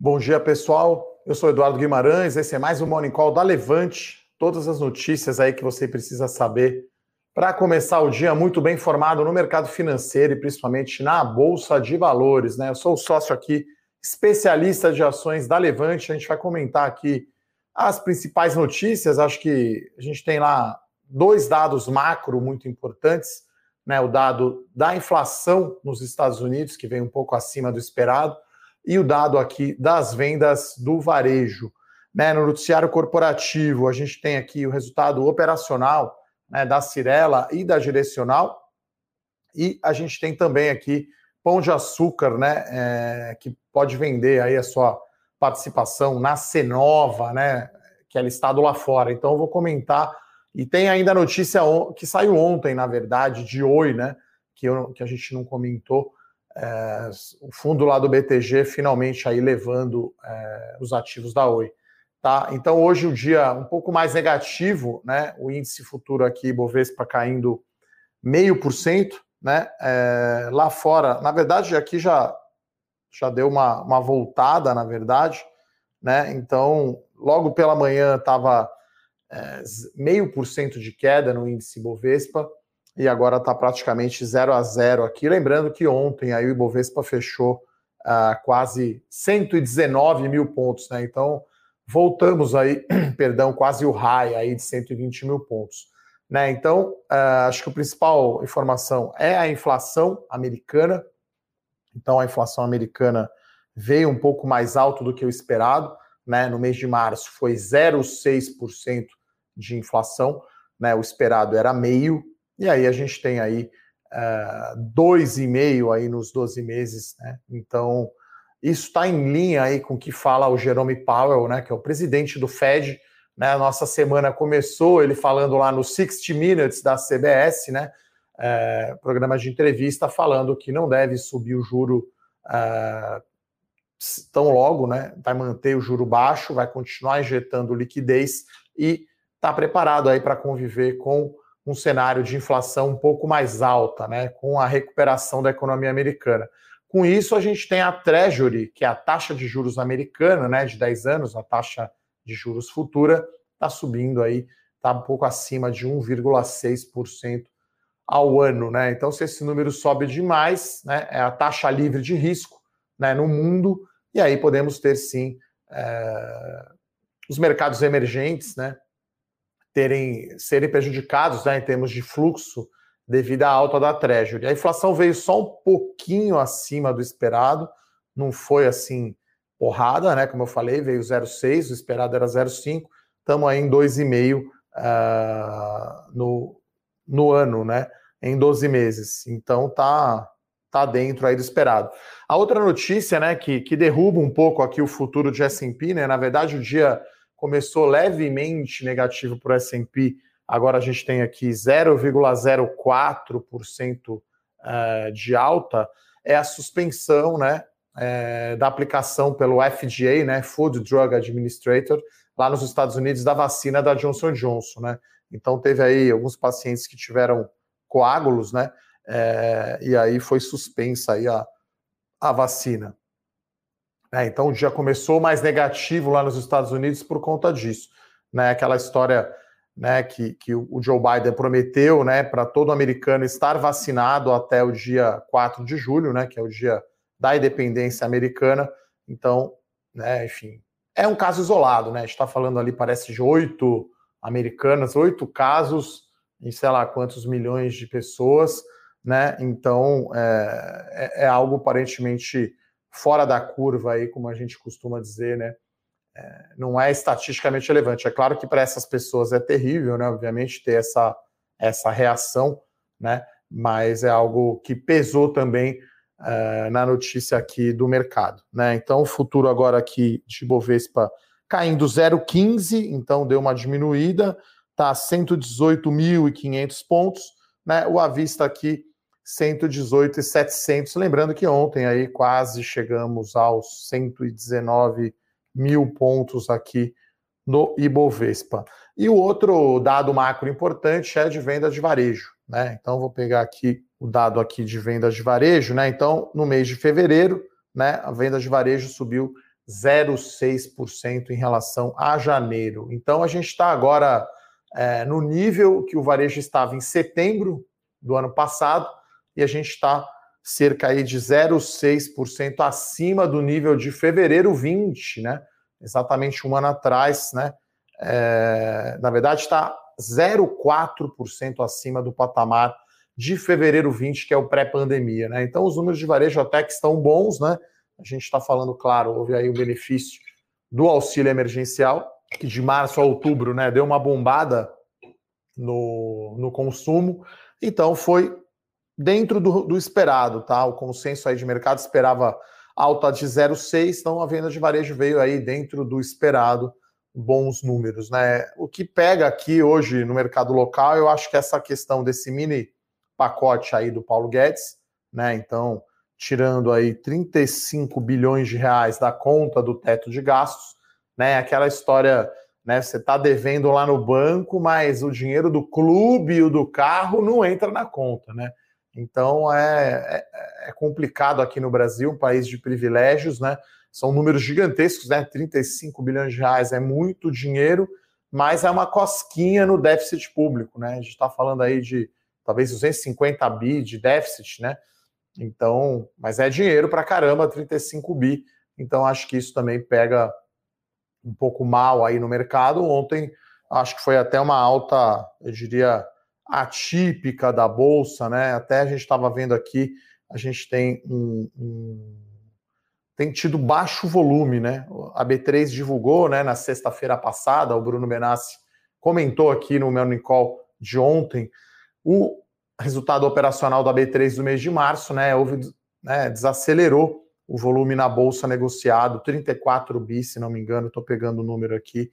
Bom dia, pessoal. Eu sou Eduardo Guimarães. Esse é mais um Morning Call da Levante. Todas as notícias aí que você precisa saber para começar o dia muito bem informado no mercado financeiro e principalmente na Bolsa de Valores. Né? Eu sou o sócio aqui, especialista de ações da Levante. A gente vai comentar aqui as principais notícias. Acho que a gente tem lá dois dados macro muito importantes. Né? O dado da inflação nos Estados Unidos, que vem um pouco acima do esperado e o dado aqui das vendas do varejo. Né, no noticiário corporativo, a gente tem aqui o resultado operacional né, da Cirela e da Direcional, e a gente tem também aqui Pão de Açúcar, né, é, que pode vender aí a sua participação na Cenova, né, que é listado lá fora. Então eu vou comentar, e tem ainda a notícia que saiu ontem, na verdade, de Oi, né, que, eu, que a gente não comentou, é, o fundo lá do BTG finalmente aí levando é, os ativos da Oi. Tá? Então hoje o dia um pouco mais negativo, né? O índice futuro aqui, Bovespa caindo meio por cento, né? É, lá fora, na verdade, aqui já já deu uma, uma voltada, na verdade, né? Então logo pela manhã estava é, meio por cento de queda no índice Bovespa e agora está praticamente 0 a 0 aqui. Lembrando que ontem aí o Ibovespa fechou uh, quase 119 mil pontos, né? Então voltamos aí, perdão, quase o high aí de 120 mil pontos. Né? Então, uh, acho que a principal informação é a inflação americana. Então, a inflação americana veio um pouco mais alto do que o esperado. Né? No mês de março foi 0,6% de inflação. Né? O esperado era meio, e aí a gente tem aí uh, dois e meio aí nos 12 meses, né? Então isso está em linha aí com o que fala o Jerome Powell, né? Que é o presidente do Fed. Né? A nossa semana começou ele falando lá no 60 Minutes da CBS, né? É, programa de entrevista falando que não deve subir o juro uh, tão logo, né? Vai manter o juro baixo, vai continuar injetando liquidez e está preparado aí para conviver com um cenário de inflação um pouco mais alta, né, com a recuperação da economia americana. Com isso, a gente tem a Treasury, que é a taxa de juros americana, né, de 10 anos, a taxa de juros futura, está subindo aí, está um pouco acima de 1,6% ao ano, né? Então, se esse número sobe demais, né, é a taxa livre de risco, né, no mundo, e aí podemos ter sim é, os mercados emergentes, né, terem serem prejudicados né, em termos de fluxo devido à alta da Treasury. A inflação veio só um pouquinho acima do esperado, não foi assim porrada, né? Como eu falei, veio 0,6, o esperado era 0,5, estamos aí em 2,5 uh, ah, no, no ano, né? Em 12 meses. Então tá tá dentro aí do esperado. A outra notícia, né, que, que derruba um pouco aqui o futuro de S&P, né? Na verdade, o dia começou levemente negativo para o S&P, agora a gente tem aqui 0,04% eh, de alta, é a suspensão né, é, da aplicação pelo FDA, né, Food Drug Administrator, lá nos Estados Unidos, da vacina da Johnson Johnson. Né? Então teve aí alguns pacientes que tiveram coágulos, né? É, e aí foi suspensa aí a, a vacina. É, então o dia começou mais negativo lá nos Estados Unidos por conta disso. Né? Aquela história né, que, que o Joe Biden prometeu né, para todo americano estar vacinado até o dia 4 de julho, né, que é o dia da independência americana. Então, né, enfim, é um caso isolado, né? A gente está falando ali, parece, de oito americanas, oito casos em sei lá quantos milhões de pessoas, né? Então é, é, é algo aparentemente fora da curva aí, como a gente costuma dizer, né? É, não é estatisticamente relevante. É claro que para essas pessoas é terrível, né? Obviamente ter essa essa reação, né? Mas é algo que pesou também é, na notícia aqui do mercado, né? Então o futuro agora aqui de Bovespa caindo 0,15, então deu uma diminuída, tá 118.500 pontos, né? O avista aqui 118,700. Lembrando que ontem aí quase chegamos aos 119 mil pontos aqui no Ibovespa. E o outro dado macro importante é de venda de varejo, né? Então vou pegar aqui o dado aqui de vendas de varejo, né? Então no mês de fevereiro, né, a venda de varejo subiu 0,6% em relação a janeiro. Então, a gente está agora é, no nível que o varejo estava em setembro do ano passado, e a gente está cerca aí de 0,6% acima do nível de fevereiro 20, né? Exatamente um ano atrás, né? É, na verdade, está 0,4% acima do patamar de fevereiro 20, que é o pré-pandemia, né? Então, os números de varejo até que estão bons, né? A gente está falando, claro, houve aí o benefício do auxílio emergencial, que de março a outubro, né, deu uma bombada no, no consumo. Então, foi dentro do, do esperado, tá? O consenso aí de mercado esperava alta de 0,6, então a venda de varejo veio aí dentro do esperado, bons números, né? O que pega aqui hoje no mercado local, eu acho que essa questão desse mini pacote aí do Paulo Guedes, né? Então, tirando aí 35 bilhões de reais da conta do teto de gastos, né? Aquela história, né? Você está devendo lá no banco, mas o dinheiro do clube e o do carro não entra na conta, né? Então é, é, é, complicado aqui no Brasil, um país de privilégios, né? São números gigantescos, né? 35 bilhões de reais é muito dinheiro, mas é uma cosquinha no déficit público, né? A gente está falando aí de talvez 250 bi de déficit, né? Então, mas é dinheiro para caramba, 35 bi. Então acho que isso também pega um pouco mal aí no mercado. Ontem acho que foi até uma alta, eu diria, atípica da bolsa, né? Até a gente estava vendo aqui, a gente tem um, um, tem tido baixo volume, né? A B3 divulgou, né, na sexta-feira passada, o Bruno Benassi comentou aqui no meu Call de ontem, o resultado operacional da B3 do mês de março, né? Houve, né, desacelerou o volume na bolsa negociado, 34 bi, se não me engano, estou pegando o número aqui,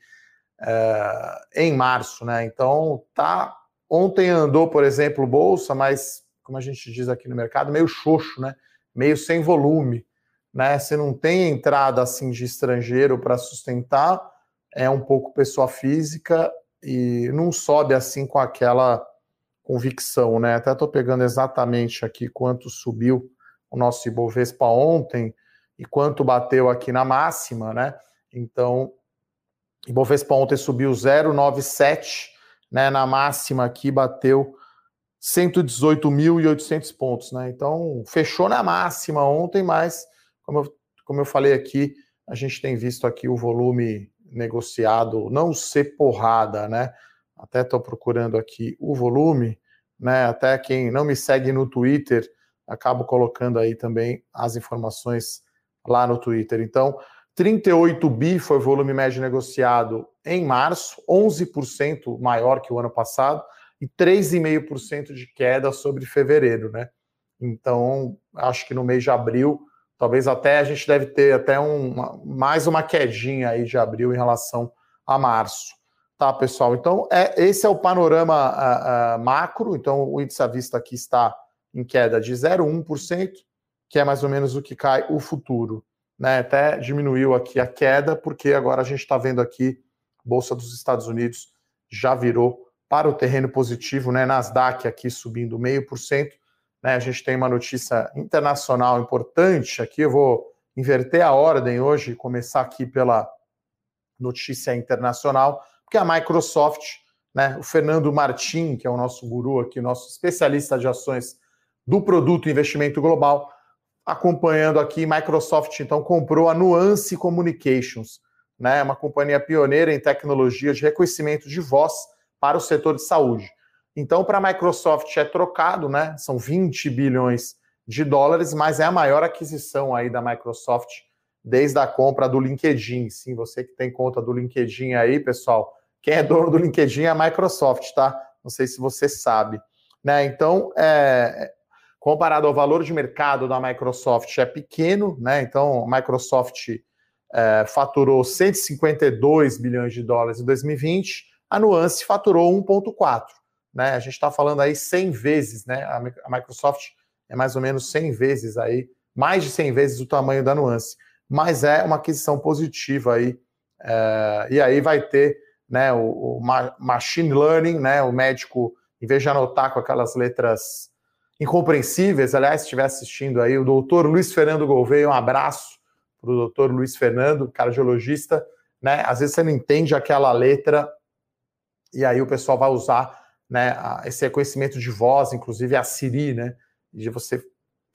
é, em março, né? Então tá Ontem andou, por exemplo, bolsa, mas como a gente diz aqui no mercado, meio xoxo, né? Meio sem volume, né? Você não tem entrada assim de estrangeiro para sustentar, é um pouco pessoa física e não sobe assim com aquela convicção, né? Até estou pegando exatamente aqui quanto subiu o nosso Ibovespa ontem e quanto bateu aqui na máxima, né? Então, Ibovespa ontem subiu 0,97 né, na máxima aqui bateu 118.800 pontos, né? Então, fechou na máxima ontem, mas como eu, como eu falei aqui, a gente tem visto aqui o volume negociado não ser porrada, né? Até estou procurando aqui o volume, né? Até quem não me segue no Twitter, acabo colocando aí também as informações lá no Twitter. Então, 38 bi foi o volume médio negociado em março, 11% maior que o ano passado e 3,5% de queda sobre fevereiro, né? Então, acho que no mês de abril, talvez até a gente deve ter até um, mais uma quedinha aí de abril em relação a março. Tá, pessoal? Então, é, esse é o panorama uh, uh, macro. Então, o índice à vista aqui está em queda de 0,1%, que é mais ou menos o que cai o futuro né, até diminuiu aqui a queda, porque agora a gente está vendo aqui, Bolsa dos Estados Unidos já virou para o terreno positivo, né, Nasdaq aqui subindo meio por cento, né, a gente tem uma notícia internacional importante aqui, eu vou inverter a ordem hoje e começar aqui pela notícia internacional, porque a Microsoft, né, o Fernando Martin, que é o nosso guru aqui, nosso especialista de ações do produto investimento global, acompanhando aqui, Microsoft então comprou a Nuance Communications, né, uma companhia pioneira em tecnologia de reconhecimento de voz para o setor de saúde. Então, para a Microsoft é trocado, né? São 20 bilhões de dólares, mas é a maior aquisição aí da Microsoft desde a compra do LinkedIn. Sim, você que tem conta do LinkedIn aí, pessoal, quem é dono do LinkedIn é a Microsoft, tá? Não sei se você sabe. Né? Então, é, comparado ao valor de mercado da Microsoft, é pequeno, né? Então, a Microsoft é, faturou 152 bilhões de dólares em 2020, a Nuance faturou 1,4. Né? A gente está falando aí 100 vezes, né? A Microsoft é mais ou menos 100 vezes aí, mais de 100 vezes o tamanho da Nuance. Mas é uma aquisição positiva aí. É, e aí vai ter né, o, o, machine learning, né? O médico, em vez de anotar com aquelas letras incompreensíveis. Aliás, se estiver assistindo aí, o doutor Luiz Fernando Gouveia, um abraço para o doutor Luiz Fernando, cardiologista, né? Às vezes você não entende aquela letra e aí o pessoal vai usar né, esse reconhecimento de voz, inclusive a Siri, né? De você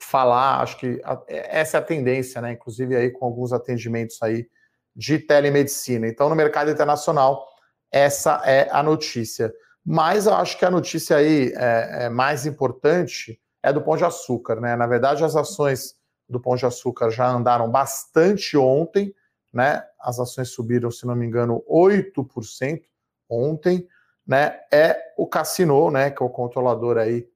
falar, acho que essa é a tendência, né? Inclusive aí com alguns atendimentos aí de telemedicina. Então, no mercado internacional, essa é a notícia. Mas eu acho que a notícia aí é, é mais importante é do Pão de Açúcar, né? Na verdade, as ações do Pão de Açúcar já andaram bastante ontem, né? As ações subiram, se não me engano, 8% ontem, né? É o Cassino, né? Que é o controlador aí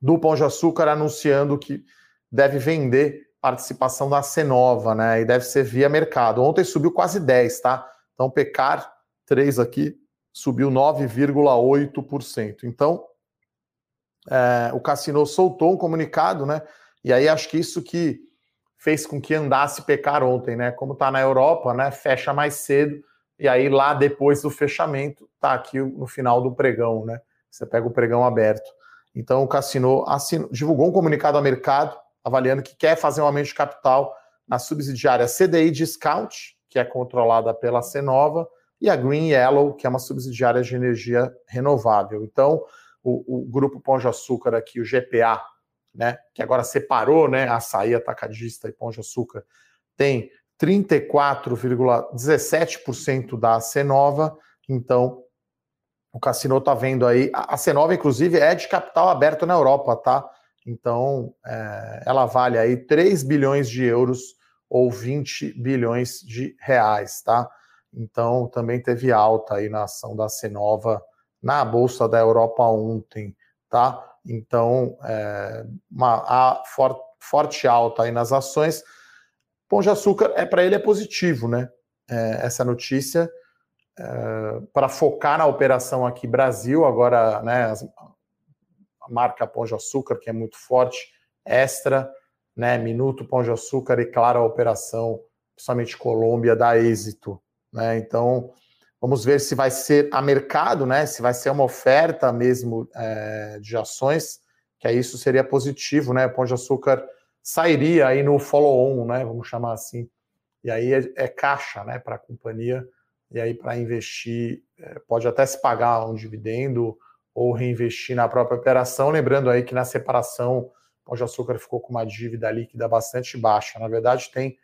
do Pão de Açúcar, anunciando que deve vender participação da Cenova, né? E deve ser via mercado. Ontem subiu quase 10, tá? Então, Pecar 3 aqui subiu 9,8%. Então, é, o Cassino soltou um comunicado, né? E aí acho que isso que fez com que andasse pecar ontem, né? Como está na Europa, né? Fecha mais cedo e aí lá depois do fechamento tá aqui no final do pregão, né? Você pega o pregão aberto. Então o Cassino assinou, divulgou um comunicado ao mercado avaliando que quer fazer um aumento de capital na subsidiária CDI Discount, que é controlada pela Cenova, e a Green Yellow, que é uma subsidiária de energia renovável. Então, o, o grupo Pão de Açúcar aqui, o GPA, né, que agora separou, né, açaí atacadista e Pão de Açúcar, tem 34,17% da Cenova, então o Cassino está vendo aí, a Cenova inclusive é de capital aberto na Europa, tá? Então é, ela vale aí 3 bilhões de euros ou 20 bilhões de reais, tá? Então também teve alta aí na ação da Cenova na Bolsa da Europa ontem, tá? Então, é, uma for, forte alta aí nas ações. Pão de açúcar, é para ele é positivo, né? É, essa notícia, é, para focar na operação aqui Brasil, agora, né, as, a marca Pão de Açúcar, que é muito forte, Extra, né, Minuto Pão de Açúcar e, claro, a operação, principalmente Colômbia, dá êxito, né? Então, Vamos ver se vai ser a mercado, né? Se vai ser uma oferta mesmo é, de ações, que aí isso seria positivo, né? O Pão de Açúcar sairia aí no follow-on, né? Vamos chamar assim. E aí é, é caixa, né? Para a companhia. E aí para investir, é, pode até se pagar um dividendo ou reinvestir na própria operação. Lembrando aí que na separação, o Pão de Açúcar ficou com uma dívida líquida bastante baixa. Na verdade, tem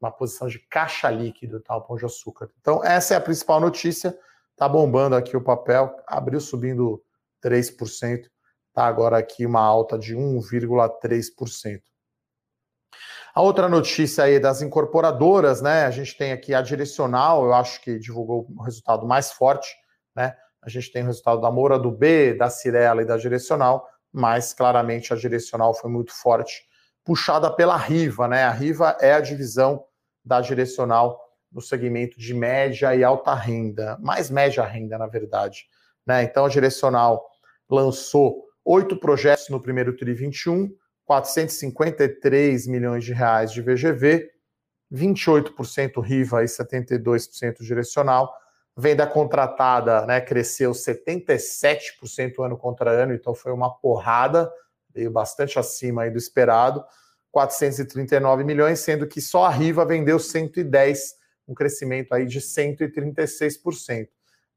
uma posição de caixa líquido, tá? O pão de açúcar. Então, essa é a principal notícia. Tá bombando aqui o papel, abriu subindo 3%, tá agora aqui uma alta de 1,3%. A outra notícia aí das incorporadoras, né? A gente tem aqui a Direcional, eu acho que divulgou o resultado mais forte, né? A gente tem o resultado da Moura do B, da Cirela e da Direcional, mas claramente a Direcional foi muito forte, puxada pela Riva, né? A Riva é a divisão da direcional no segmento de média e alta renda, mais média renda, na verdade. Né? Então, a direcional lançou oito projetos no primeiro TRI 21, 453 milhões de reais de VGV, 28% RIVA e 72% direcional. Venda contratada né, cresceu 77% ano contra ano, então foi uma porrada, veio bastante acima do esperado. 439 milhões, sendo que só a Riva vendeu 110, um crescimento aí de 136%.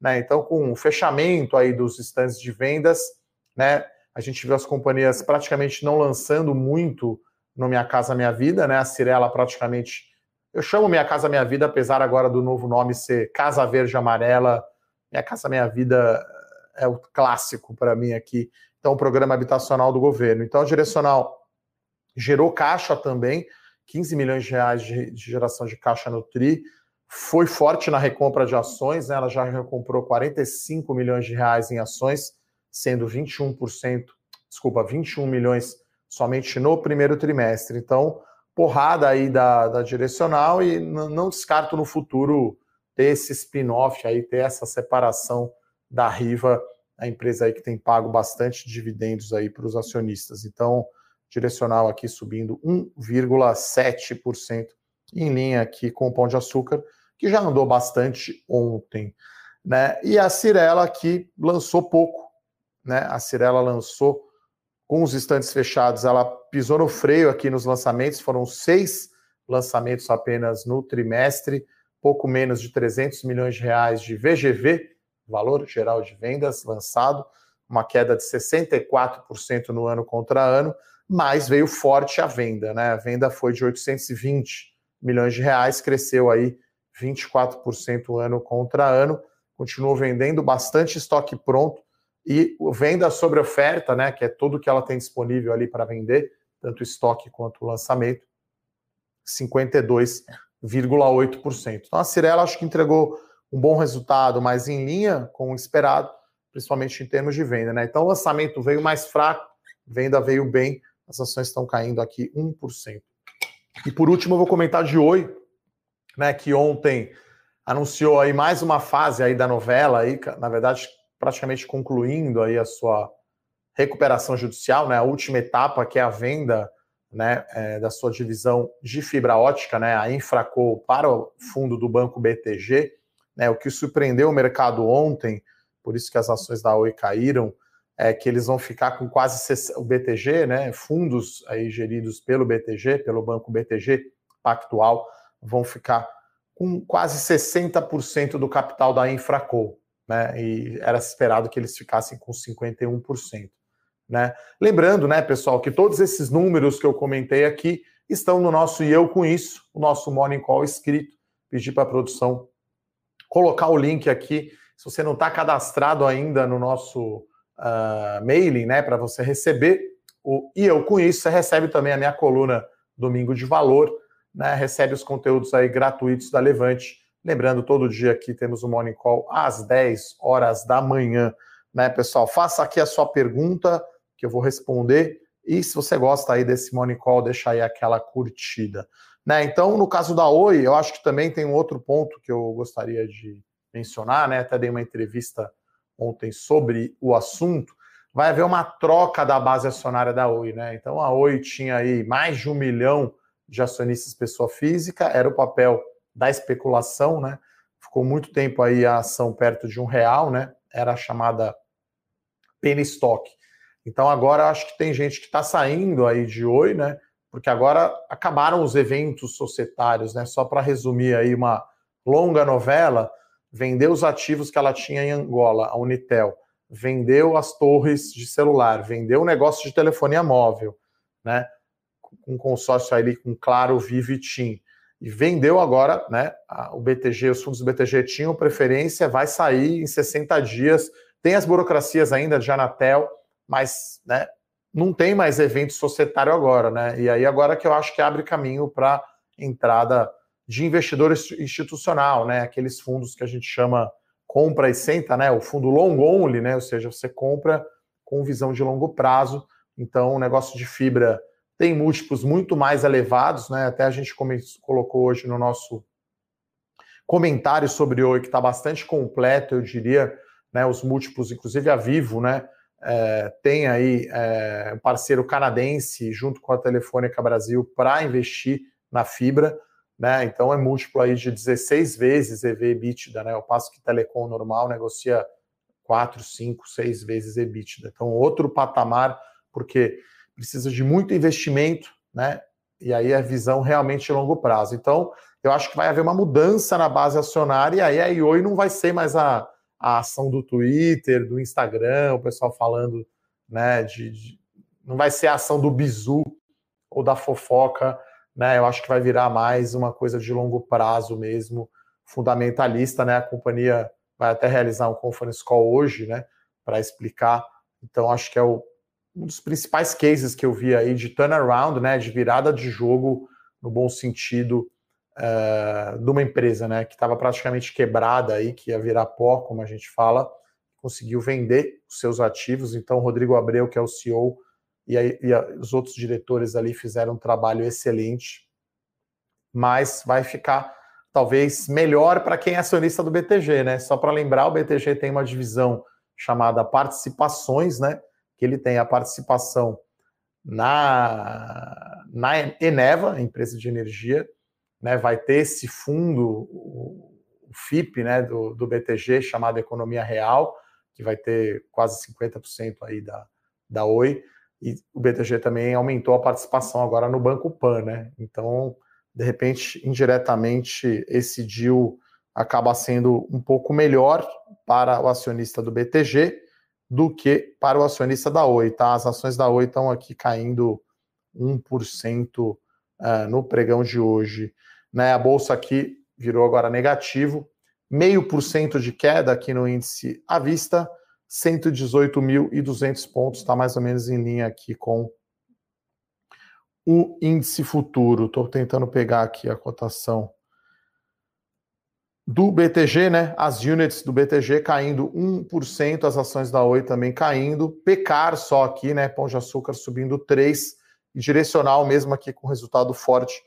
Né? Então, com o fechamento aí dos estandes de vendas, né, a gente viu as companhias praticamente não lançando muito no Minha Casa Minha Vida, né? A Cirela praticamente. Eu chamo Minha Casa Minha Vida, apesar agora do novo nome ser Casa Verde Amarela. Minha Casa Minha Vida é o clássico para mim aqui. Então, o programa habitacional do governo. Então, a direcional gerou caixa também, 15 milhões de reais de, de geração de caixa no TRI, foi forte na recompra de ações, né? ela já recomprou 45 milhões de reais em ações, sendo 21%, desculpa, 21 milhões somente no primeiro trimestre. Então, porrada aí da, da direcional e não descarto no futuro ter esse spin-off aí, ter essa separação da Riva, a empresa aí que tem pago bastante dividendos aí para os acionistas. Então, direcional aqui subindo 1,7%, em linha aqui com o Pão de Açúcar, que já andou bastante ontem. Né? E a Cirela aqui lançou pouco. Né? A Cirela lançou com os estantes fechados, ela pisou no freio aqui nos lançamentos, foram seis lançamentos apenas no trimestre, pouco menos de 300 milhões de reais de VGV, valor geral de vendas lançado, uma queda de 64% no ano contra ano, mas veio forte a venda, né? A venda foi de 820 milhões de reais, cresceu aí 24% ano contra ano, continuou vendendo bastante estoque pronto e venda sobre oferta, né, que é tudo que ela tem disponível ali para vender, tanto estoque quanto lançamento, 52,8%. Então a Cirela acho que entregou um bom resultado, mas em linha com o esperado, principalmente em termos de venda. Né? Então o lançamento veio mais fraco, venda veio bem, as ações estão caindo aqui 1%. E por último eu vou comentar de Oi, né, que ontem anunciou aí mais uma fase aí da novela, aí, na verdade praticamente concluindo aí a sua recuperação judicial, né, a última etapa que é a venda né, é, da sua divisão de fibra ótica, né, a Infracol, para o fundo do Banco BTG, né, o que surpreendeu o mercado ontem, por isso que as ações da Oi caíram, é que eles vão ficar com quase o BTG, né, fundos aí geridos pelo BTG, pelo Banco BTG Pactual, vão ficar com quase 60% do capital da Infracol, né, e era esperado que eles ficassem com 51%. Né? Lembrando, né, pessoal, que todos esses números que eu comentei aqui estão no nosso E Eu Com Isso, o nosso Morning Call escrito. Pedi para a produção colocar o link aqui. Se você não está cadastrado ainda no nosso uh, mailing, né, para você receber o E Eu Com Isso, você recebe também a minha coluna Domingo de Valor, né, recebe os conteúdos aí gratuitos da Levante. Lembrando, todo dia aqui temos o Morning Call às 10 horas da manhã. Né, pessoal? Faça aqui a sua pergunta que eu vou responder. E se você gosta aí desse Morning Call, deixa aí aquela curtida. Né? Então, no caso da Oi, eu acho que também tem um outro ponto que eu gostaria de mencionar, né? Até dei uma entrevista ontem sobre o assunto. Vai haver uma troca da base acionária da Oi, né? Então a Oi tinha aí mais de um milhão de acionistas pessoa física, era o papel da especulação, né? Ficou muito tempo aí a ação perto de um real, né? Era a chamada penny stock. Então agora acho que tem gente que está saindo aí de Oi, né? Porque agora acabaram os eventos societários, né? Só para resumir aí uma longa novela, vendeu os ativos que ela tinha em Angola, a Unitel, vendeu as torres de celular, vendeu o negócio de telefonia móvel, né? Um consórcio ali com Claro, Vivo e TIM. E vendeu agora, né? O BTG, os fundos do BTG tinham preferência, vai sair em 60 dias. Tem as burocracias ainda de Anatel, mas né, não tem mais evento societário agora, né? E aí agora que eu acho que abre caminho para entrada de investidor institucional, né? Aqueles fundos que a gente chama compra e senta, né? O fundo long only, né? Ou seja, você compra com visão de longo prazo. Então, o negócio de fibra tem múltiplos muito mais elevados, né? Até a gente colocou hoje no nosso comentário sobre Oi, que está bastante completo, eu diria, né? Os múltiplos, inclusive a Vivo, né? é, tem aí é, um parceiro canadense junto com a Telefônica Brasil para investir na fibra, né? Então é múltiplo aí de 16 vezes EV EBITDA, né? Ao passo que Telecom normal negocia 4, 5, 6 vezes EBITDA. Então outro patamar, porque precisa de muito investimento, né? E aí a visão realmente de longo prazo. Então, eu acho que vai haver uma mudança na base acionária e aí a IOI não vai ser mais a a ação do Twitter, do Instagram, o pessoal falando, né, de, de não vai ser a ação do bizu ou da fofoca, né? Eu acho que vai virar mais uma coisa de longo prazo mesmo, fundamentalista, né? A companhia vai até realizar um conference call hoje, né, para explicar. Então acho que é o, um dos principais cases que eu vi aí de turnaround, né, de virada de jogo no bom sentido uh, de uma empresa né, que estava praticamente quebrada aí, que ia virar pó, como a gente fala, conseguiu vender os seus ativos. Então, Rodrigo Abreu, que é o CEO, e, aí, e a, os outros diretores ali fizeram um trabalho excelente, mas vai ficar talvez melhor para quem é acionista do BTG, né? Só para lembrar, o BTG tem uma divisão chamada participações, né? Que ele tem a participação na, na Eneva, empresa de energia, né, vai ter esse fundo, o FIP né, do, do BTG, chamado Economia Real, que vai ter quase 50% aí da, da Oi, e o BTG também aumentou a participação agora no Banco Pan, né? Então de repente, indiretamente, esse deal acaba sendo um pouco melhor para o acionista do BTG do que para o acionista da Oi, tá? As ações da Oi estão aqui caindo 1% uh, é, no pregão de hoje. Né? A bolsa aqui virou agora negativo, meio por cento de queda aqui no índice à vista, 118.200 pontos, está mais ou menos em linha aqui com o índice futuro. Estou tentando pegar aqui a cotação do BTG, né? As units do BTG caindo 1%, as ações da Oi também caindo. Pecar só aqui, né? Pão de açúcar subindo 3%, e direcional mesmo aqui com resultado forte,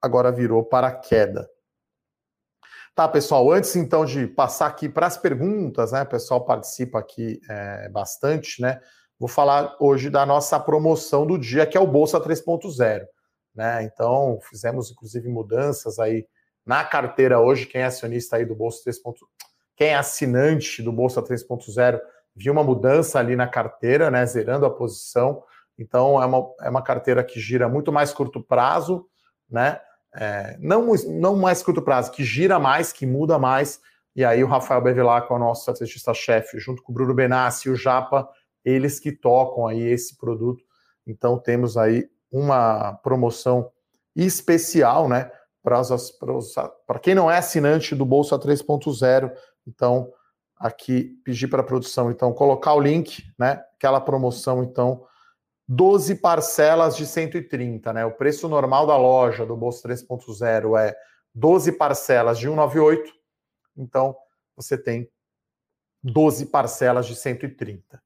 agora virou para queda. Tá, pessoal, antes então de passar aqui para as perguntas, né? O pessoal participa aqui é, bastante, né? Vou falar hoje da nossa promoção do dia, que é o Bolsa 3.0. Né? Então, fizemos inclusive mudanças aí na carteira hoje. Quem é acionista aí do Bolsa 3.0, quem é assinante do Bolsa 3.0, viu uma mudança ali na carteira, né? Zerando a posição. Então, é uma, é uma carteira que gira muito mais curto prazo, né? É, não, não mais curto prazo, que gira mais, que muda mais. E aí o Rafael Bevilacqua, é nosso estrategista-chefe, junto com o Bruno Benassi e o Japa, eles que tocam aí esse produto. Então temos aí uma promoção especial, né, para quem não é assinante do Bolsa 3.0. Então aqui pedir para a produção então colocar o link, né, aquela promoção então 12 parcelas de 130, né? O preço normal da loja do Bolsa 3.0 é 12 parcelas de 198. Então, você tem 12 parcelas de 130.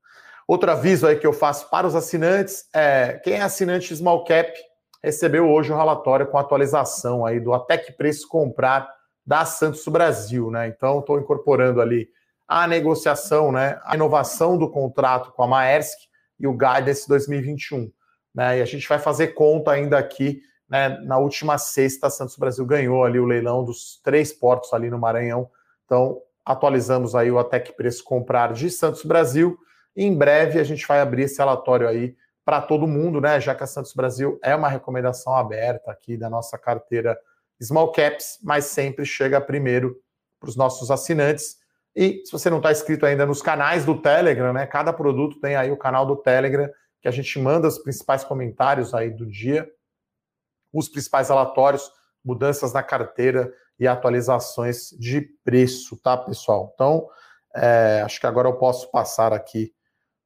Outro aviso aí que eu faço para os assinantes é quem é assinante Small Cap recebeu hoje um relatório com atualização aí do até que preço comprar da Santos Brasil, né? Então estou incorporando ali a negociação, né, a inovação do contrato com a Maersk e o Guidance 2021, né? E a gente vai fazer conta ainda aqui, né? Na última sexta, Santos Brasil ganhou ali o leilão dos três portos ali no Maranhão. Então atualizamos aí o até que preço comprar de Santos Brasil em breve a gente vai abrir esse relatório aí para todo mundo, né? Já que a Santos Brasil é uma recomendação aberta aqui da nossa carteira Small Caps, mas sempre chega primeiro para os nossos assinantes. E se você não está inscrito ainda nos canais do Telegram, né? Cada produto tem aí o canal do Telegram, que a gente manda os principais comentários aí do dia, os principais relatórios, mudanças na carteira e atualizações de preço, tá, pessoal? Então, é, acho que agora eu posso passar aqui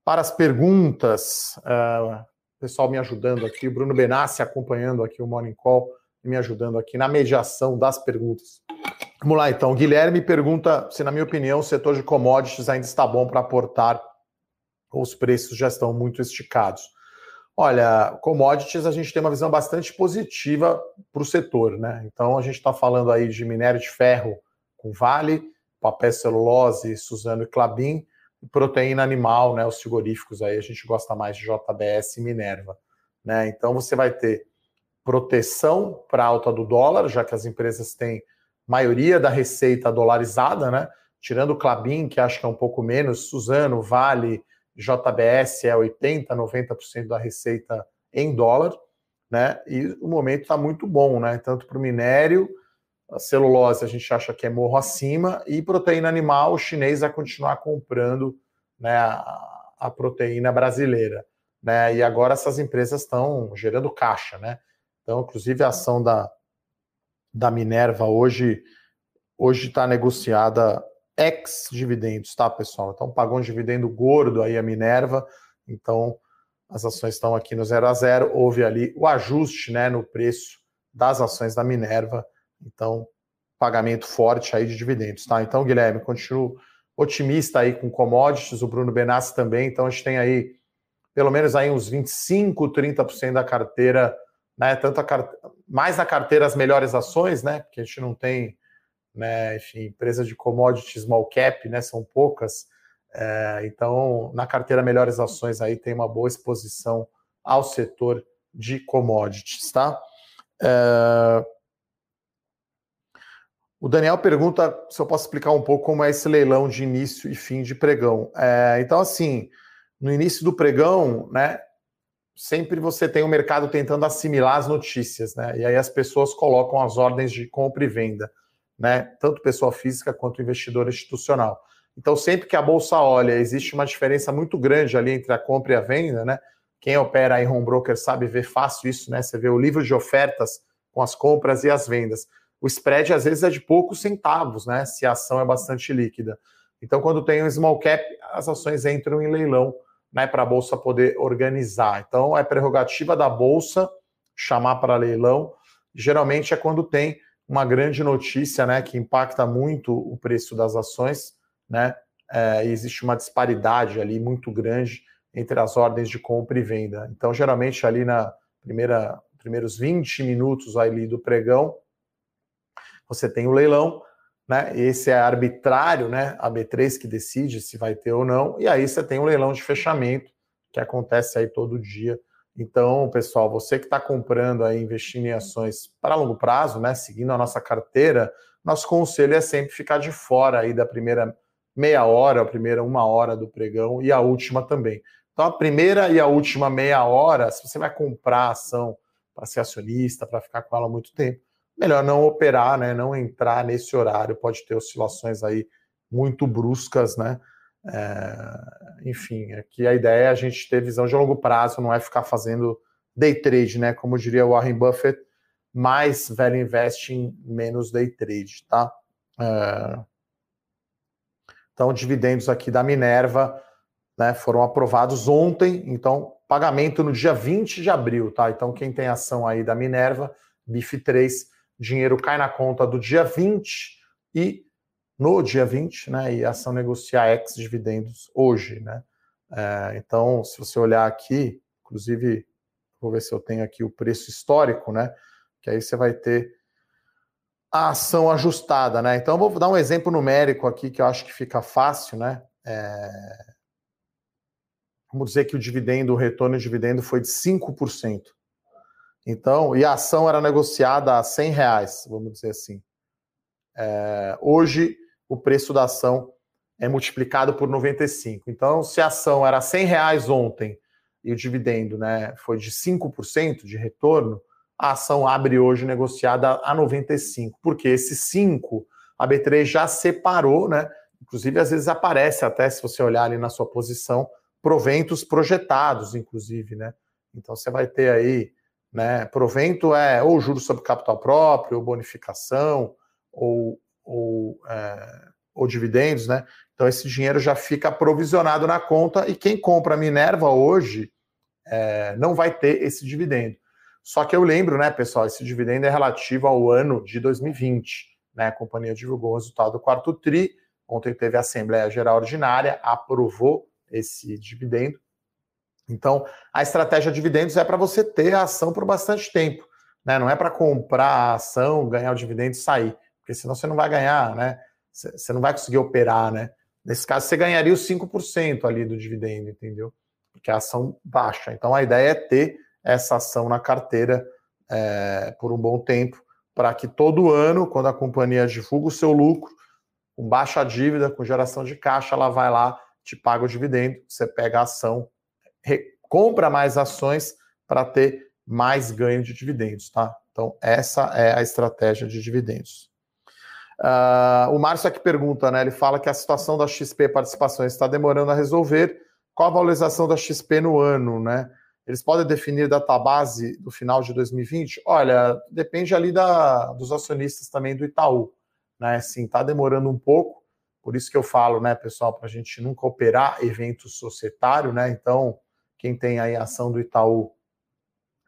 para as perguntas. Uh, pessoal me ajudando aqui, o Bruno Benassi acompanhando aqui o Morning Call e me ajudando aqui na mediação das perguntas. Vamos lá então. Guilherme pergunta se, na minha opinião, o setor de commodities ainda está bom para aportar ou os preços já estão muito esticados. Olha, commodities a gente tem uma visão bastante positiva para o setor, né? Então a gente está falando aí de minério de ferro com Vale, papel celulose, Suzano e Clabin, proteína animal, né, os frigoríficos aí, a gente gosta mais de JBS e Minerva. Né? Então você vai ter proteção para alta do dólar, já que as empresas têm maioria da receita dolarizada, né? Tirando o Clabin, que acho que é um pouco menos, Suzano, Vale, JBS é 80, 90% da receita em dólar, né? E o momento está muito bom, né? Tanto para o minério a celulose a gente acha que é morro acima, e proteína animal, o chinês vai continuar comprando né, a, a proteína brasileira. Né? E agora essas empresas estão gerando caixa, né? Então, inclusive, a ação da, da Minerva hoje hoje está negociada ex dividendos, tá, pessoal? Então pagou um dividendo gordo aí a Minerva, então as ações estão aqui no zero a zero. Houve ali o ajuste, né, no preço das ações da Minerva então, pagamento forte aí de dividendos, tá? Então, Guilherme, continuo otimista aí com commodities, o Bruno Benassi também. Então, a gente tem aí pelo menos aí uns 25, 30% da carteira, né? Tanto carte... mais na carteira as melhores ações, né? Porque a gente não tem, né, enfim, empresas de commodities small cap, né? São poucas. É, então, na carteira melhores ações aí tem uma boa exposição ao setor de commodities, tá? É, o Daniel pergunta se eu posso explicar um pouco como é esse leilão de início e fim de pregão. É, então, assim, no início do pregão, né, sempre você tem o mercado tentando assimilar as notícias, né? E aí as pessoas colocam as ordens de compra e venda, né? Tanto pessoa física quanto investidor institucional. Então, sempre que a bolsa olha, existe uma diferença muito grande ali entre a compra e a venda, né? Quem opera em home broker sabe ver fácil isso, né? Você vê o livro de ofertas com as compras e as vendas. O spread às vezes é de poucos centavos, né? Se a ação é bastante líquida. Então, quando tem um small cap, as ações entram em leilão, né? Para a bolsa poder organizar. Então, é prerrogativa da bolsa chamar para leilão. Geralmente é quando tem uma grande notícia, né? Que impacta muito o preço das ações, né? É, existe uma disparidade ali muito grande entre as ordens de compra e venda. Então, geralmente, ali na primeira, primeiros 20 minutos ali do pregão, você tem o leilão, né? Esse é arbitrário, né? A B3 que decide se vai ter ou não, e aí você tem o leilão de fechamento, que acontece aí todo dia. Então, pessoal, você que está comprando aí, investindo em ações para longo prazo, né? Seguindo a nossa carteira, nosso conselho é sempre ficar de fora aí da primeira meia hora, a primeira uma hora do pregão e a última também. Então, a primeira e a última meia hora, se você vai comprar a ação para ser acionista, para ficar com ela muito tempo, melhor não operar, né? Não entrar nesse horário, pode ter oscilações aí muito bruscas, né? É, enfim, aqui a ideia é a gente ter visão de longo prazo, não é ficar fazendo day trade, né? Como diria Warren Buffett, mais velho investing, menos day trade, tá? É, então, dividendos aqui da Minerva né, foram aprovados ontem, então pagamento no dia 20 de abril, tá? Então quem tem ação aí da Minerva, BIF3, dinheiro cai na conta do dia 20 e no dia 20, né, e a ação negocia ex dividendos hoje, né? É, então, se você olhar aqui, inclusive, vou ver se eu tenho aqui o preço histórico, né? Que aí você vai ter a ação ajustada, né? Então, vou dar um exemplo numérico aqui que eu acho que fica fácil, né? É, vamos dizer que o dividendo, o retorno de dividendo foi de 5%. Então, e a ação era negociada a 100 reais, vamos dizer assim. É, hoje, o preço da ação é multiplicado por 95. Então, se a ação era 100 reais ontem e o dividendo né, foi de 5% de retorno, a ação abre hoje negociada a 95. Porque esse 5, a B3 já separou, né? Inclusive, às vezes aparece até, se você olhar ali na sua posição, proventos projetados, inclusive, né? Então você vai ter aí, né? Provento é ou juros sobre capital próprio, ou bonificação, ou, ou, é, ou dividendos, né? Então esse dinheiro já fica provisionado na conta e quem compra Minerva hoje é, não vai ter esse dividendo. Só que eu lembro, né, pessoal, esse dividendo é relativo ao ano de 2020. Né? A companhia divulgou o resultado do quarto TRI. Ontem teve a Assembleia Geral Ordinária, aprovou esse dividendo. Então, a estratégia de dividendos é para você ter a ação por bastante tempo, né? Não é para comprar a ação, ganhar o dividendo e sair, porque senão você não vai ganhar, né? Você não vai conseguir operar, né? Nesse caso, você ganharia os 5% ali do dividendo, entendeu? Porque a ação baixa. Então, a ideia é ter essa ação na carteira é, por um bom tempo, para que todo ano, quando a companhia divulga o seu lucro, com baixa dívida, com geração de caixa, ela vai lá te paga o dividendo, você pega a ação, compra mais ações para ter mais ganho de dividendos, tá? Então, essa é a estratégia de dividendos. Uh, o Márcio aqui pergunta, né? Ele fala que a situação da XP Participações está demorando a resolver. Qual a valorização da XP no ano, né? Eles podem definir data base do final de 2020? Olha, depende ali da, dos acionistas também do Itaú, né? Sim, está demorando um pouco. Por isso que eu falo, né, pessoal, para a gente nunca operar evento societário, né? Então, quem tem aí a ação do Itaú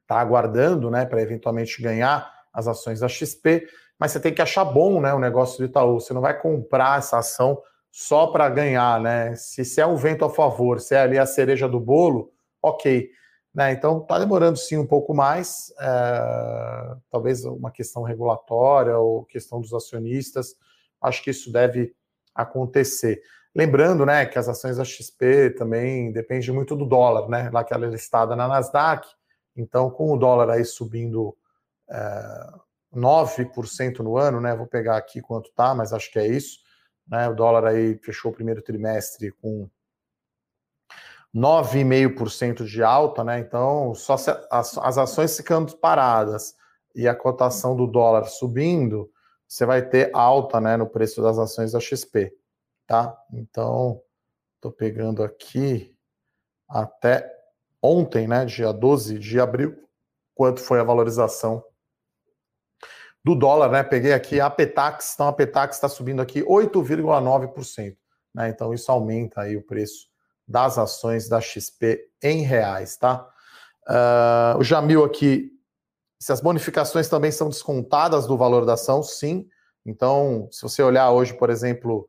está aguardando, né, para eventualmente ganhar as ações da XP, mas você tem que achar bom, né, o negócio do Itaú. Você não vai comprar essa ação só para ganhar, né? Se, se é um vento a favor, se é ali a cereja do bolo, ok. Né? Então está demorando sim um pouco mais, é, talvez uma questão regulatória ou questão dos acionistas. Acho que isso deve acontecer. Lembrando, né, que as ações da XP também dependem muito do dólar, né, lá que ela é listada na Nasdaq. Então, com o dólar aí subindo é, 9% no ano, né, vou pegar aqui quanto tá, mas acho que é isso, né, o dólar aí fechou o primeiro trimestre com 9,5% de alta, né? Então, só as, as ações ficando paradas e a cotação do dólar subindo, você vai ter alta, né, no preço das ações da XP, tá? Então, tô pegando aqui até ontem, né, dia 12 de abril, quanto foi a valorização do dólar, né? Peguei aqui a Petax, então a Petax está subindo aqui 8,9%, né? Então isso aumenta aí o preço das ações da XP em reais, tá? Uh, o Jamil aqui, se as bonificações também são descontadas do valor da ação, sim. Então, se você olhar hoje, por exemplo,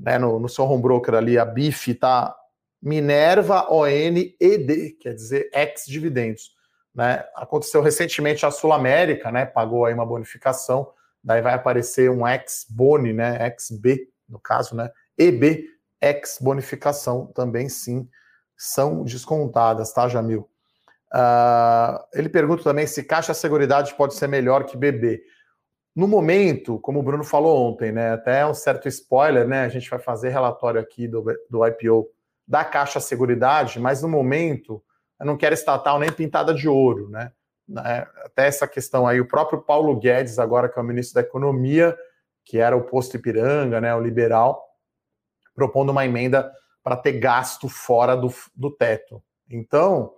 né, no, no seu home broker ali, a BIF está Minerva ON ED, quer dizer, ex-dividendos. Né? Aconteceu recentemente a Sul América, né? Pagou aí uma bonificação, daí vai aparecer um ex-boni, né? Ex-B, no caso, né? EB, ex-bonificação, também sim, são descontadas, tá, Jamil? Uh, ele pergunta também se Caixa Seguridade pode ser melhor que BB. No momento, como o Bruno falou ontem, né? Até um certo spoiler, né? A gente vai fazer relatório aqui do, do IPO da Caixa Seguridade, mas no momento eu não quero estatal nem pintada de ouro, né? né? Até essa questão aí, o próprio Paulo Guedes, agora que é o ministro da Economia, que era o posto Ipiranga, né, o liberal, propondo uma emenda para ter gasto fora do, do teto. Então,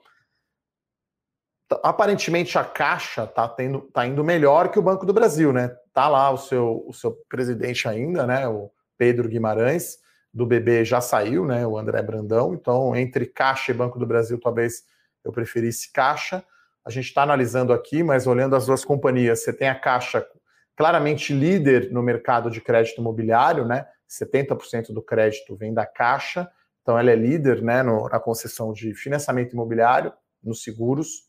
aparentemente a Caixa está tá indo melhor que o Banco do Brasil, né? Tá lá o seu, o seu presidente ainda, né? O Pedro Guimarães, do BB já saiu, né? O André Brandão. Então, entre Caixa e Banco do Brasil, talvez eu preferisse Caixa. A gente está analisando aqui, mas olhando as duas companhias, você tem a Caixa claramente líder no mercado de crédito imobiliário, né? 70% do crédito vem da Caixa, então ela é líder né, no, na concessão de financiamento imobiliário, nos seguros,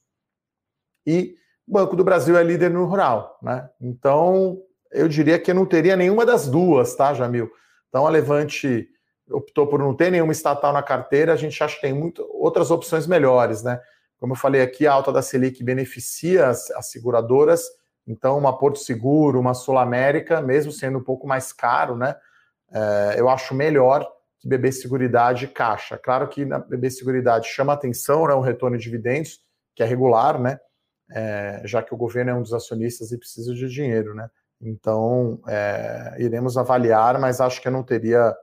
e o Banco do Brasil é líder no rural, né? Então eu diria que eu não teria nenhuma das duas, tá, Jamil? Então a Levante optou por não ter nenhuma estatal na carteira, a gente acha que tem muito, outras opções melhores, né? Como eu falei aqui, a alta da Selic beneficia as, as seguradoras, então uma Porto Seguro, uma Sul América, mesmo sendo um pouco mais caro, né? É, eu acho melhor que BB Seguridade Caixa. Claro que na BB Seguridade chama atenção, né? O retorno de dividendos, que é regular, né? É, já que o governo é um dos acionistas e precisa de dinheiro, né? Então, é, iremos avaliar, mas acho que eu não teria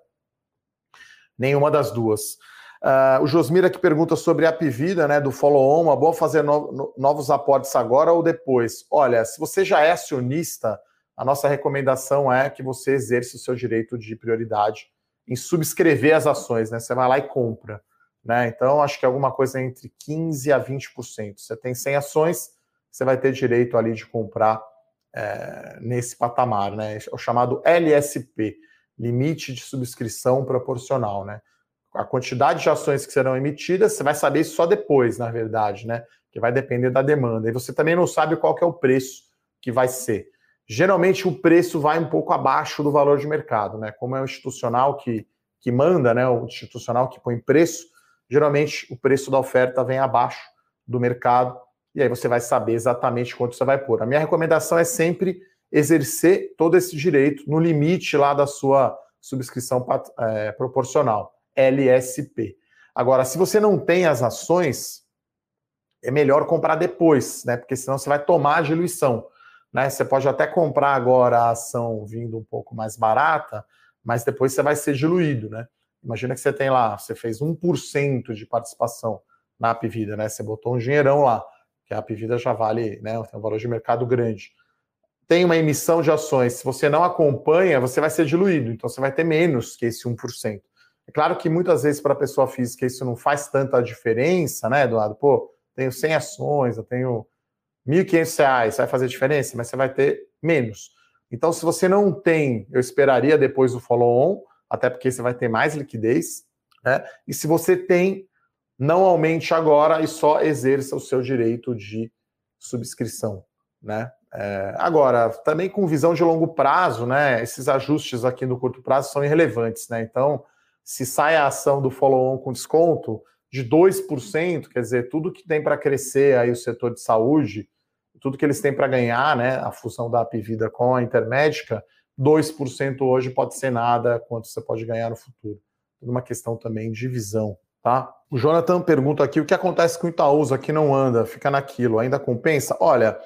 nenhuma das duas. Uh, o Josmir aqui pergunta sobre a Pivida, né, do follow-on, é bom fazer no, novos aportes agora ou depois? Olha, se você já é acionista, a nossa recomendação é que você exerça o seu direito de prioridade em subscrever as ações, né? Você vai lá e compra, né? Então, acho que é alguma coisa entre 15% a 20%. Você tem 100 ações, você vai ter direito ali de comprar é, nesse patamar, né? É o chamado LSP limite de subscrição proporcional, né? A quantidade de ações que serão emitidas, você vai saber isso só depois, na verdade, né? Que vai depender da demanda. E você também não sabe qual é o preço que vai ser. Geralmente o preço vai um pouco abaixo do valor de mercado, né? Como é o institucional que, que manda, né? O institucional que põe preço, geralmente o preço da oferta vem abaixo do mercado, e aí você vai saber exatamente quanto você vai pôr. A minha recomendação é sempre exercer todo esse direito no limite lá da sua subscrição é, proporcional, LSP. Agora, se você não tem as ações, é melhor comprar depois, né? Porque senão você vai tomar a diluição. Né? Você pode até comprar agora a ação vindo um pouco mais barata, mas depois você vai ser diluído, né? Imagina que você tem lá, você fez 1% de participação na Apivida, né? Você botou um dinheirão lá, que a Apivida já vale, né? Tem um valor de mercado grande tem uma emissão de ações, se você não acompanha, você vai ser diluído, então você vai ter menos que esse 1%. É claro que muitas vezes para a pessoa física isso não faz tanta diferença, né, Eduardo? Pô, tenho 100 ações, eu tenho R$ 1.500, vai fazer diferença, mas você vai ter menos. Então, se você não tem, eu esperaria depois do follow-on, até porque você vai ter mais liquidez, né? E se você tem, não aumente agora e só exerça o seu direito de subscrição, né? É, agora, também com visão de longo prazo, né? Esses ajustes aqui no curto prazo são irrelevantes, né? Então, se sai a ação do follow-on com desconto de 2%, quer dizer, tudo que tem para crescer aí o setor de saúde, tudo que eles têm para ganhar, né? A fusão da Apivida com a Intermédica, 2% hoje pode ser nada quanto você pode ganhar no futuro. Tudo uma questão também de visão, tá? O Jonathan pergunta aqui o que acontece com o Itaúsa que não anda, fica naquilo, ainda compensa? Olha,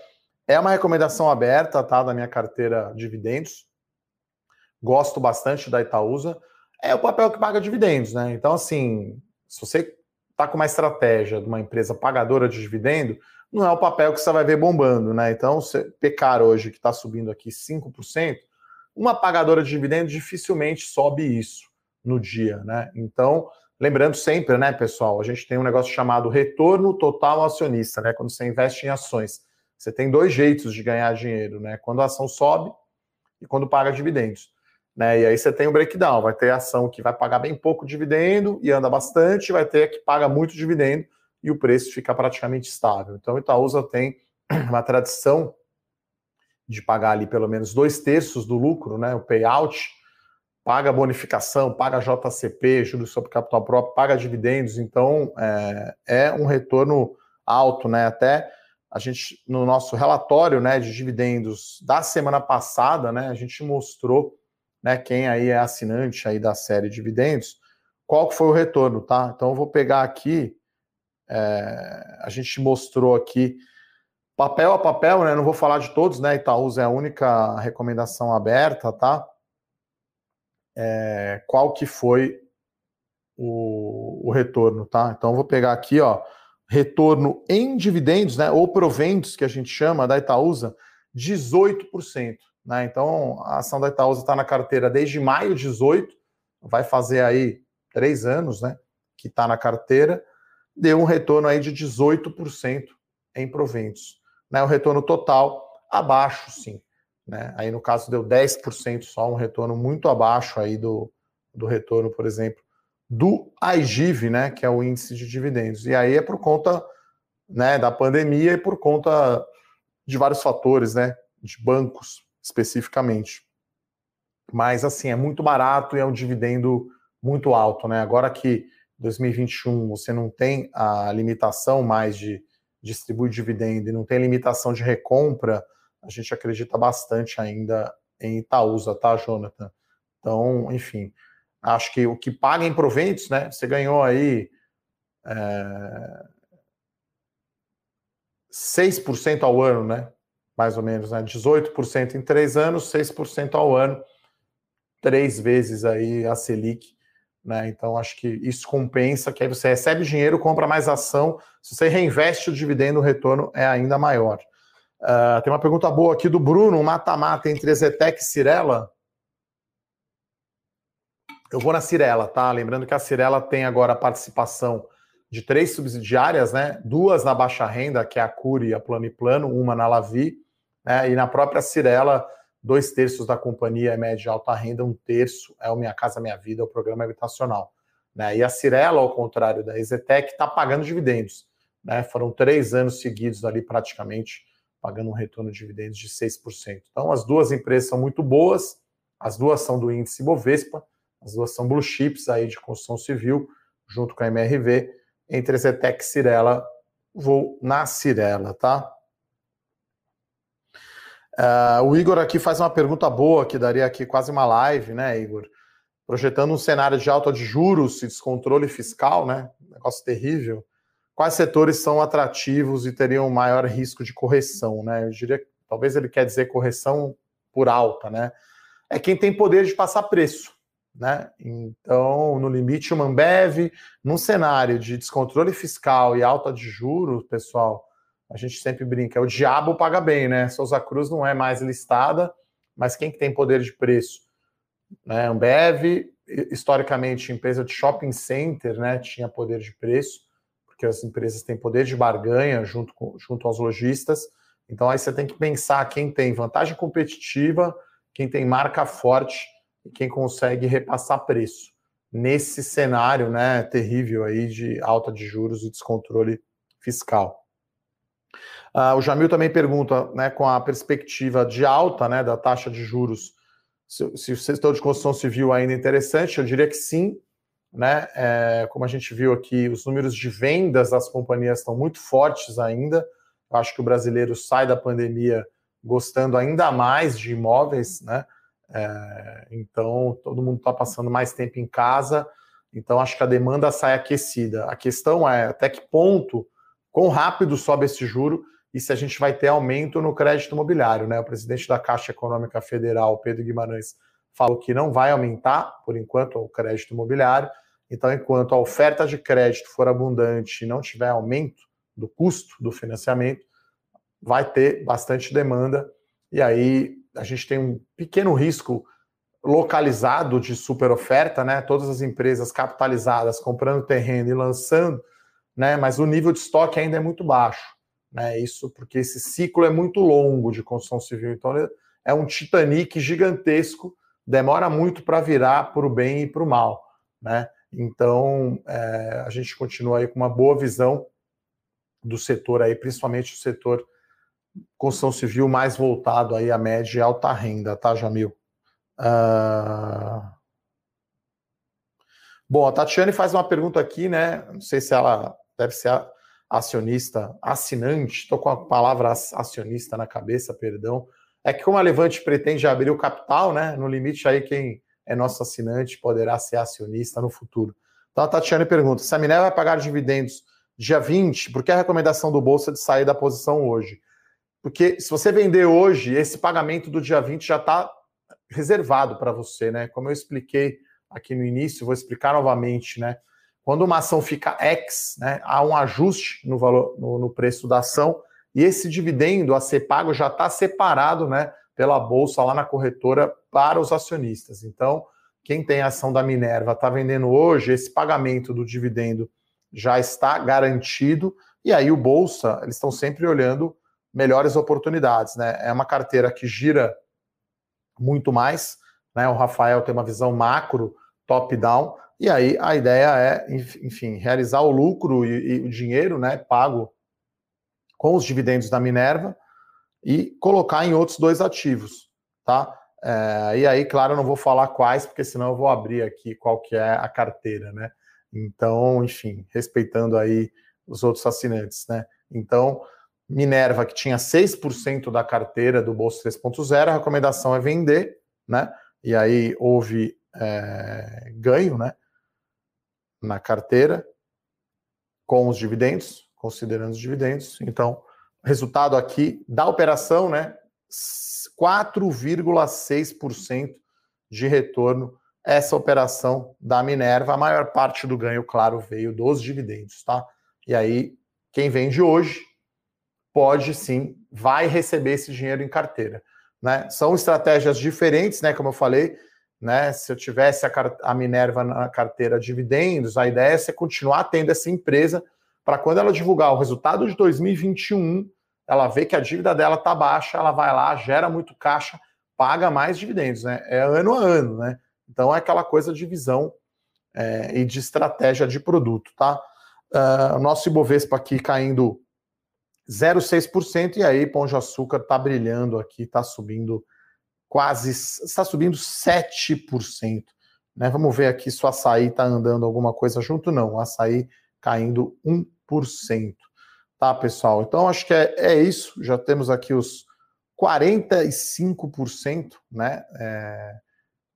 é uma recomendação aberta, tá, da minha carteira dividendos. Gosto bastante da Itaúsa. É o papel que paga dividendos, né? Então, assim, se você está com uma estratégia de uma empresa pagadora de dividendo, não é o papel que você vai ver bombando, né? Então, se pecar hoje, que está subindo aqui 5%, uma pagadora de dividendos dificilmente sobe isso no dia, né? Então, lembrando sempre, né, pessoal, a gente tem um negócio chamado retorno total acionista, né? Quando você investe em ações, você tem dois jeitos de ganhar dinheiro, né? Quando a ação sobe e quando paga dividendos. Né? E aí você tem o breakdown, vai ter ação que vai pagar bem pouco dividendo e anda bastante, vai ter que paga muito dividendo e o preço fica praticamente estável. Então, Itaúsa tem uma tradição de pagar ali pelo menos dois terços do lucro, né? O payout, paga bonificação, paga JCP, juros sobre capital próprio, paga dividendos, então é, é, um retorno alto, né? Até a gente, no nosso relatório né, de dividendos da semana passada, né, a gente mostrou, né, quem aí é assinante aí da série dividendos, qual foi o retorno, tá? Então eu vou pegar aqui é, a gente mostrou aqui papel a papel, né? Não vou falar de todos, né? Itaúsa é a única recomendação aberta, tá? É, qual que foi o, o, retorno, tá? Então vou pegar aqui, ó, retorno em dividendos, né? Ou proventos que a gente chama da Itaúsa, 18%. Né? Então a ação da Itaúsa está na carteira desde maio 18, vai fazer aí três anos, né? Que está na carteira deu um retorno aí de 18% em proventos. Né? O retorno total abaixo, sim. Né? Aí no caso deu 10% só, um retorno muito abaixo aí do, do retorno, por exemplo, do IGIV, né? que é o índice de dividendos. E aí é por conta né, da pandemia e por conta de vários fatores, né? De bancos especificamente. Mas assim, é muito barato e é um dividendo muito alto, né? Agora que 2021 você não tem a limitação mais de distribuir dividendo e não tem limitação de recompra, a gente acredita bastante ainda em Itaúsa, tá, Jonathan? Então, enfim, acho que o que paga em proventos, né? Você ganhou aí é, 6% ao ano, né? Mais ou menos, né? 18% em três anos, 6% ao ano, três vezes aí a Selic né? Então, acho que isso compensa, que aí você recebe dinheiro, compra mais ação. Se você reinveste o dividendo, o retorno é ainda maior. Uh, tem uma pergunta boa aqui do Bruno: mata-mata entre Zetec e Cirela? Eu vou na Cirela, tá? Lembrando que a Cirela tem agora a participação de três subsidiárias, né? Duas na baixa renda, que é a Curi e a Plano e Plano, uma na Lavi, né? E na própria Cirela dois terços da companhia é média e alta renda, um terço é o Minha Casa Minha Vida, é o programa habitacional. Né? E a Cirela, ao contrário da Exetec, está pagando dividendos. Né? Foram três anos seguidos ali praticamente pagando um retorno de dividendos de 6%. Então, as duas empresas são muito boas, as duas são do índice Bovespa, as duas são blue chips aí de construção civil, junto com a MRV. Entre Exetec e Cirela, vou na Cirela, tá? Uh, o Igor aqui faz uma pergunta boa, que daria aqui quase uma live, né, Igor? Projetando um cenário de alta de juros e descontrole fiscal, né? Negócio terrível. Quais setores são atrativos e teriam maior risco de correção, né? Eu diria que talvez ele quer dizer correção por alta, né? É quem tem poder de passar preço, né? Então, no limite, o Mambev, num cenário de descontrole fiscal e alta de juros, pessoal, a gente sempre brinca, o diabo paga bem, né? Souza Cruz não é mais listada, mas quem que tem poder de preço? Né? Ambev, historicamente, empresa de shopping center, né, tinha poder de preço, porque as empresas têm poder de barganha junto, com, junto aos lojistas. Então aí você tem que pensar quem tem vantagem competitiva, quem tem marca forte e quem consegue repassar preço. Nesse cenário né, terrível aí de alta de juros e descontrole fiscal. Uh, o Jamil também pergunta, né, com a perspectiva de alta né, da taxa de juros, se, se o setor de construção civil ainda é interessante, eu diria que sim. Né? É, como a gente viu aqui, os números de vendas das companhias estão muito fortes ainda. Eu acho que o brasileiro sai da pandemia gostando ainda mais de imóveis, né? É, então todo mundo está passando mais tempo em casa Então acho que a demanda sai aquecida. A questão é até que ponto, quão rápido sobe esse juro e se a gente vai ter aumento no crédito imobiliário, né? O presidente da Caixa Econômica Federal, Pedro Guimarães, falou que não vai aumentar, por enquanto, o crédito imobiliário. Então, enquanto a oferta de crédito for abundante e não tiver aumento do custo do financiamento, vai ter bastante demanda. E aí a gente tem um pequeno risco localizado de super oferta, né? Todas as empresas capitalizadas comprando terreno e lançando, né? Mas o nível de estoque ainda é muito baixo, né? Isso porque esse ciclo é muito longo de construção civil. Então é um Titanic gigantesco, demora muito para virar para o bem e para o mal, né? Então é, a gente continua aí com uma boa visão do setor aí, principalmente o setor construção civil mais voltado aí à média e alta renda, tá, Jamil? Uh... Bom, a Tatiane faz uma pergunta aqui, né? Não sei se ela deve ser acionista, assinante, estou com a palavra acionista na cabeça, perdão. É que como a Levante pretende abrir o capital, né? No limite aí quem é nosso assinante poderá ser acionista no futuro. Então a Tatiane pergunta: se a Minerva vai pagar dividendos dia 20, por que a recomendação do Bolsa de sair da posição hoje? Porque se você vender hoje, esse pagamento do dia 20 já está reservado para você, né? Como eu expliquei aqui no início, vou explicar novamente, né? Quando uma ação fica X, né, há um ajuste no valor, no, no preço da ação, e esse dividendo a ser pago já está separado, né, pela bolsa lá na corretora para os acionistas. Então, quem tem ação da Minerva está vendendo hoje, esse pagamento do dividendo já está garantido, e aí o bolsa, eles estão sempre olhando melhores oportunidades, né? É uma carteira que gira muito mais. Né? O Rafael tem uma visão macro, top-down, e aí a ideia é, enfim, realizar o lucro e, e, o dinheiro né, pago com os dividendos da Minerva e colocar em outros dois ativos, tá? É, e aí, claro, eu não vou falar quais, porque senão eu vou abrir aqui qual que é a carteira, né? Então, enfim, respeitando aí os outros assinantes, né? Então, Minerva, que tinha 6% da carteira do Bolsa 3.0, a recomendação é vender, né? E aí houve é, ganho, né? Na carteira, com os dividendos, considerando os dividendos. Então, resultado aqui da operação, né? 4,6% de retorno essa operação da Minerva. A maior parte do ganho, claro, veio dos dividendos, tá? E aí, quem vende hoje pode sim, vai receber esse dinheiro em carteira. Né? São estratégias diferentes, né? Como eu falei, né? Se eu tivesse a, a Minerva na carteira dividendos, a ideia é você continuar tendo essa empresa para quando ela divulgar o resultado de 2021, ela vê que a dívida dela está baixa, ela vai lá, gera muito caixa, paga mais dividendos, né? É ano a ano, né? Então é aquela coisa de visão é, e de estratégia de produto, tá? Uh, nosso Ibovespa aqui caindo 0,6%, e aí Pão de Açúcar está brilhando aqui, está subindo quase, está subindo 7%. Né? Vamos ver aqui se o açaí está andando alguma coisa junto, não. O açaí caindo 1%. Tá, pessoal? Então acho que é, é isso. Já temos aqui os 45%, né? É,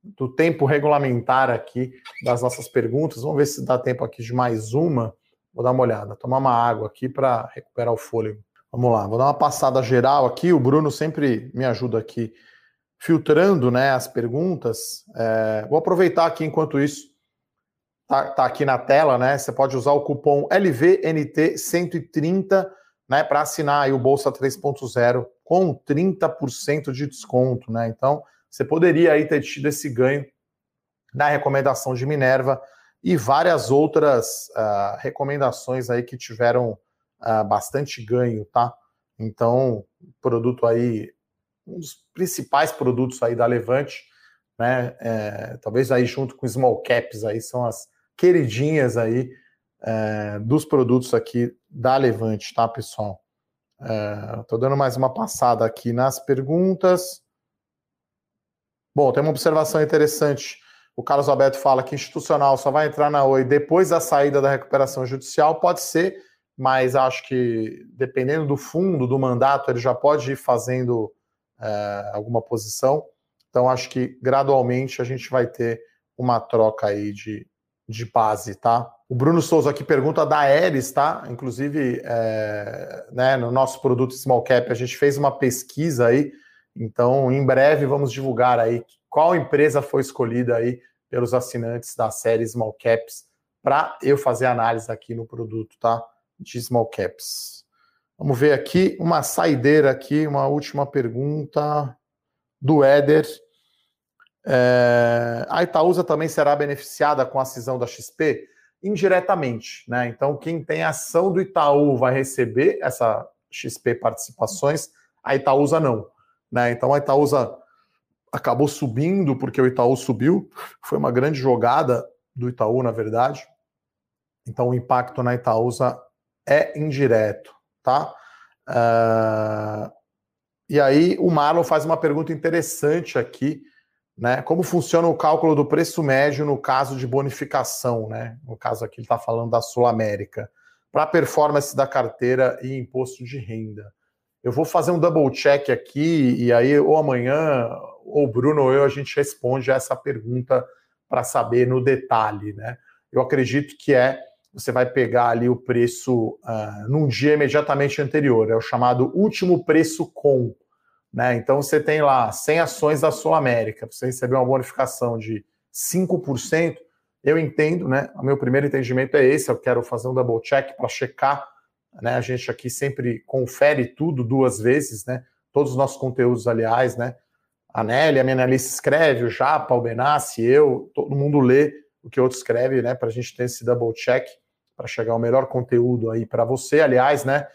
do tempo regulamentar aqui das nossas perguntas. Vamos ver se dá tempo aqui de mais uma. Vou dar uma olhada, tomar uma água aqui para recuperar o fôlego. Vamos lá, vou dar uma passada geral aqui. O Bruno sempre me ajuda aqui filtrando né, as perguntas. É, vou aproveitar aqui enquanto isso. Tá, tá, aqui na tela, né? Você pode usar o cupom LVNT130 né, para assinar o Bolsa 3.0 com 30% de desconto, né? Então, você poderia aí ter tido esse ganho na recomendação de Minerva e várias outras uh, recomendações aí que tiveram uh, bastante ganho, tá? Então, produto aí, um dos principais produtos aí da Levante, né? É, talvez aí junto com small caps aí são as queridinhas aí é, dos produtos aqui da Levante, tá, pessoal? Estou é, dando mais uma passada aqui nas perguntas. Bom, tem uma observação interessante o Carlos Alberto fala que institucional só vai entrar na Oi depois da saída da recuperação judicial, pode ser, mas acho que dependendo do fundo, do mandato, ele já pode ir fazendo é, alguma posição. Então, acho que gradualmente a gente vai ter uma troca aí de de base, tá? O Bruno Souza aqui pergunta da Aeres, tá? Inclusive, é, né, no nosso produto Small Cap, a gente fez uma pesquisa aí, então em breve vamos divulgar aí qual empresa foi escolhida aí pelos assinantes da série Small Caps para eu fazer análise aqui no produto, tá? De Small Caps. Vamos ver aqui uma saideira aqui, uma última pergunta do Éder. É, a Itaúsa também será beneficiada com a cisão da XP? Indiretamente, né? Então, quem tem ação do Itaú vai receber essa XP participações, a Itaúsa não. Né? Então, a Itaúsa acabou subindo porque o Itaú subiu. Foi uma grande jogada do Itaú, na verdade. Então, o impacto na Itaúsa é indireto, tá? Uh, e aí, o Marlon faz uma pergunta interessante aqui né? Como funciona o cálculo do preço médio no caso de bonificação, né? No caso aqui ele está falando da Sul América, para performance da carteira e imposto de renda. Eu vou fazer um double check aqui e aí ou amanhã ou Bruno ou eu a gente responde essa pergunta para saber no detalhe, né? Eu acredito que é você vai pegar ali o preço uh, num dia imediatamente anterior, é o chamado último preço com. Né? Então você tem lá 100 ações da Sul América, você recebeu uma bonificação de 5%. Eu entendo, né? O meu primeiro entendimento é esse. Eu quero fazer um double check para checar. Né? A gente aqui sempre confere tudo duas vezes, né? Todos os nossos conteúdos, aliás, né? A Nelly, a minha analista escreve, o Japa, o Benassi, eu, todo mundo lê o que outro escreve, né? Para a gente ter esse double check para chegar o melhor conteúdo aí para você. Aliás, né?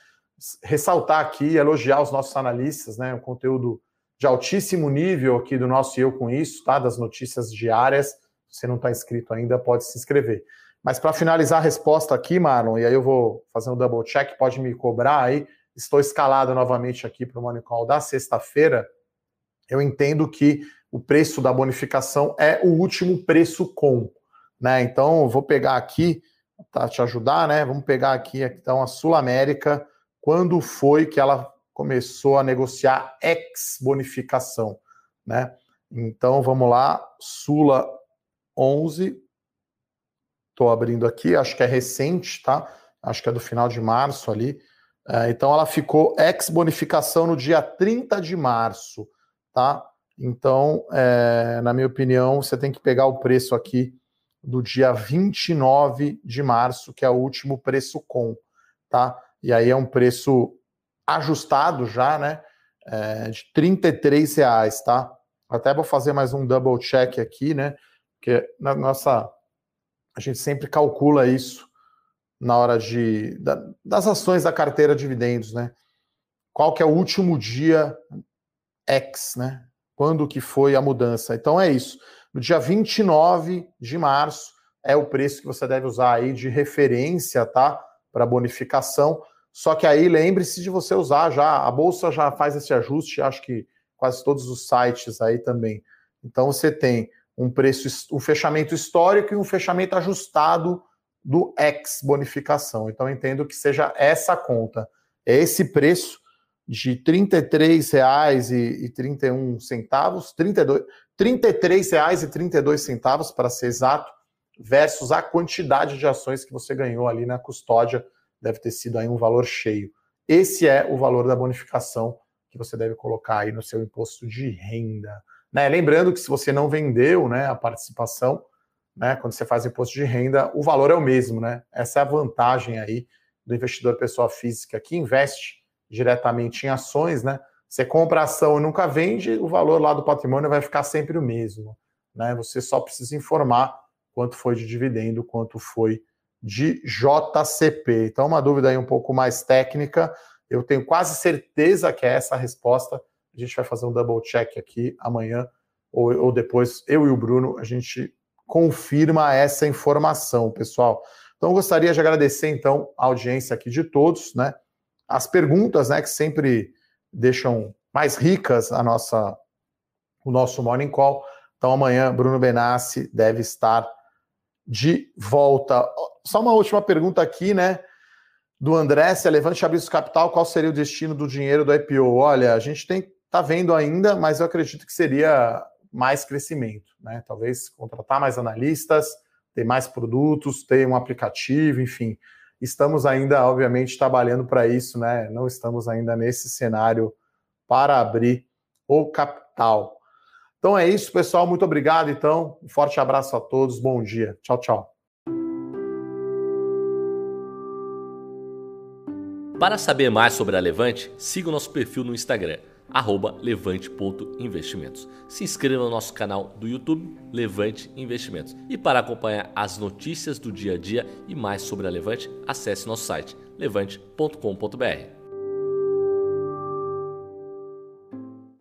Ressaltar aqui, elogiar os nossos analistas, né? Um conteúdo de altíssimo nível aqui do nosso Eu Com Isso, tá? Das notícias diárias. Se você não está inscrito ainda, pode se inscrever. Mas para finalizar a resposta aqui, Marlon, e aí eu vou fazer um double check, pode me cobrar aí. Estou escalado novamente aqui para o Money Call da sexta-feira. Eu entendo que o preço da bonificação é o último preço com, né? Então, vou pegar aqui, para te ajudar, né? Vamos pegar aqui então a Sul América quando foi que ela começou a negociar ex-bonificação, né? Então, vamos lá, Sula 11, estou abrindo aqui, acho que é recente, tá? Acho que é do final de março ali. É, então, ela ficou ex-bonificação no dia 30 de março, tá? Então, é, na minha opinião, você tem que pegar o preço aqui do dia 29 de março, que é o último preço com, tá? E aí é um preço ajustado já, né? É, de 33 reais, tá? Até vou fazer mais um double check aqui, né? Porque na nossa. A gente sempre calcula isso na hora de da, das ações da carteira de dividendos, né? Qual que é o último dia X, né? Quando que foi a mudança? Então é isso. No dia 29 de março é o preço que você deve usar aí de referência, tá? Para bonificação. Só que aí lembre-se de você usar já, a bolsa já faz esse ajuste, acho que quase todos os sites aí também. Então você tem um preço, um fechamento histórico e um fechamento ajustado do ex bonificação. Então entendo que seja essa conta, é esse preço de R$ 33,31 centavos, 32, R$ 33,32 centavos para ser exato, versus a quantidade de ações que você ganhou ali na custódia deve ter sido aí um valor cheio. Esse é o valor da bonificação que você deve colocar aí no seu imposto de renda. Né? Lembrando que se você não vendeu né, a participação, né, quando você faz imposto de renda, o valor é o mesmo. Né? Essa é a vantagem aí do investidor pessoa física que investe diretamente em ações. Né? Você compra a ação e nunca vende, o valor lá do patrimônio vai ficar sempre o mesmo. Né? Você só precisa informar quanto foi de dividendo, quanto foi de JCP. Então, uma dúvida aí um pouco mais técnica. Eu tenho quase certeza que é essa a resposta. A gente vai fazer um double check aqui amanhã ou, ou depois, eu e o Bruno, a gente confirma essa informação, pessoal. Então, gostaria de agradecer, então, a audiência aqui de todos, né? As perguntas, né, que sempre deixam mais ricas a nossa, o nosso Morning Call. Então, amanhã, Bruno Benassi deve estar de volta. Só uma última pergunta aqui, né? Do André, se a Levante abrisse capital, qual seria o destino do dinheiro do IPO? Olha, a gente tem tá vendo ainda, mas eu acredito que seria mais crescimento, né? Talvez contratar mais analistas, ter mais produtos, ter um aplicativo, enfim. Estamos ainda, obviamente, trabalhando para isso, né? Não estamos ainda nesse cenário para abrir o capital. Então é isso, pessoal. Muito obrigado, então. Um forte abraço a todos. Bom dia. Tchau, tchau. Para saber mais sobre a Levante, siga o nosso perfil no Instagram levante.investimentos. Se inscreva no nosso canal do YouTube Levante Investimentos. E para acompanhar as notícias do dia a dia e mais sobre a Levante, acesse nosso site levante.com.br.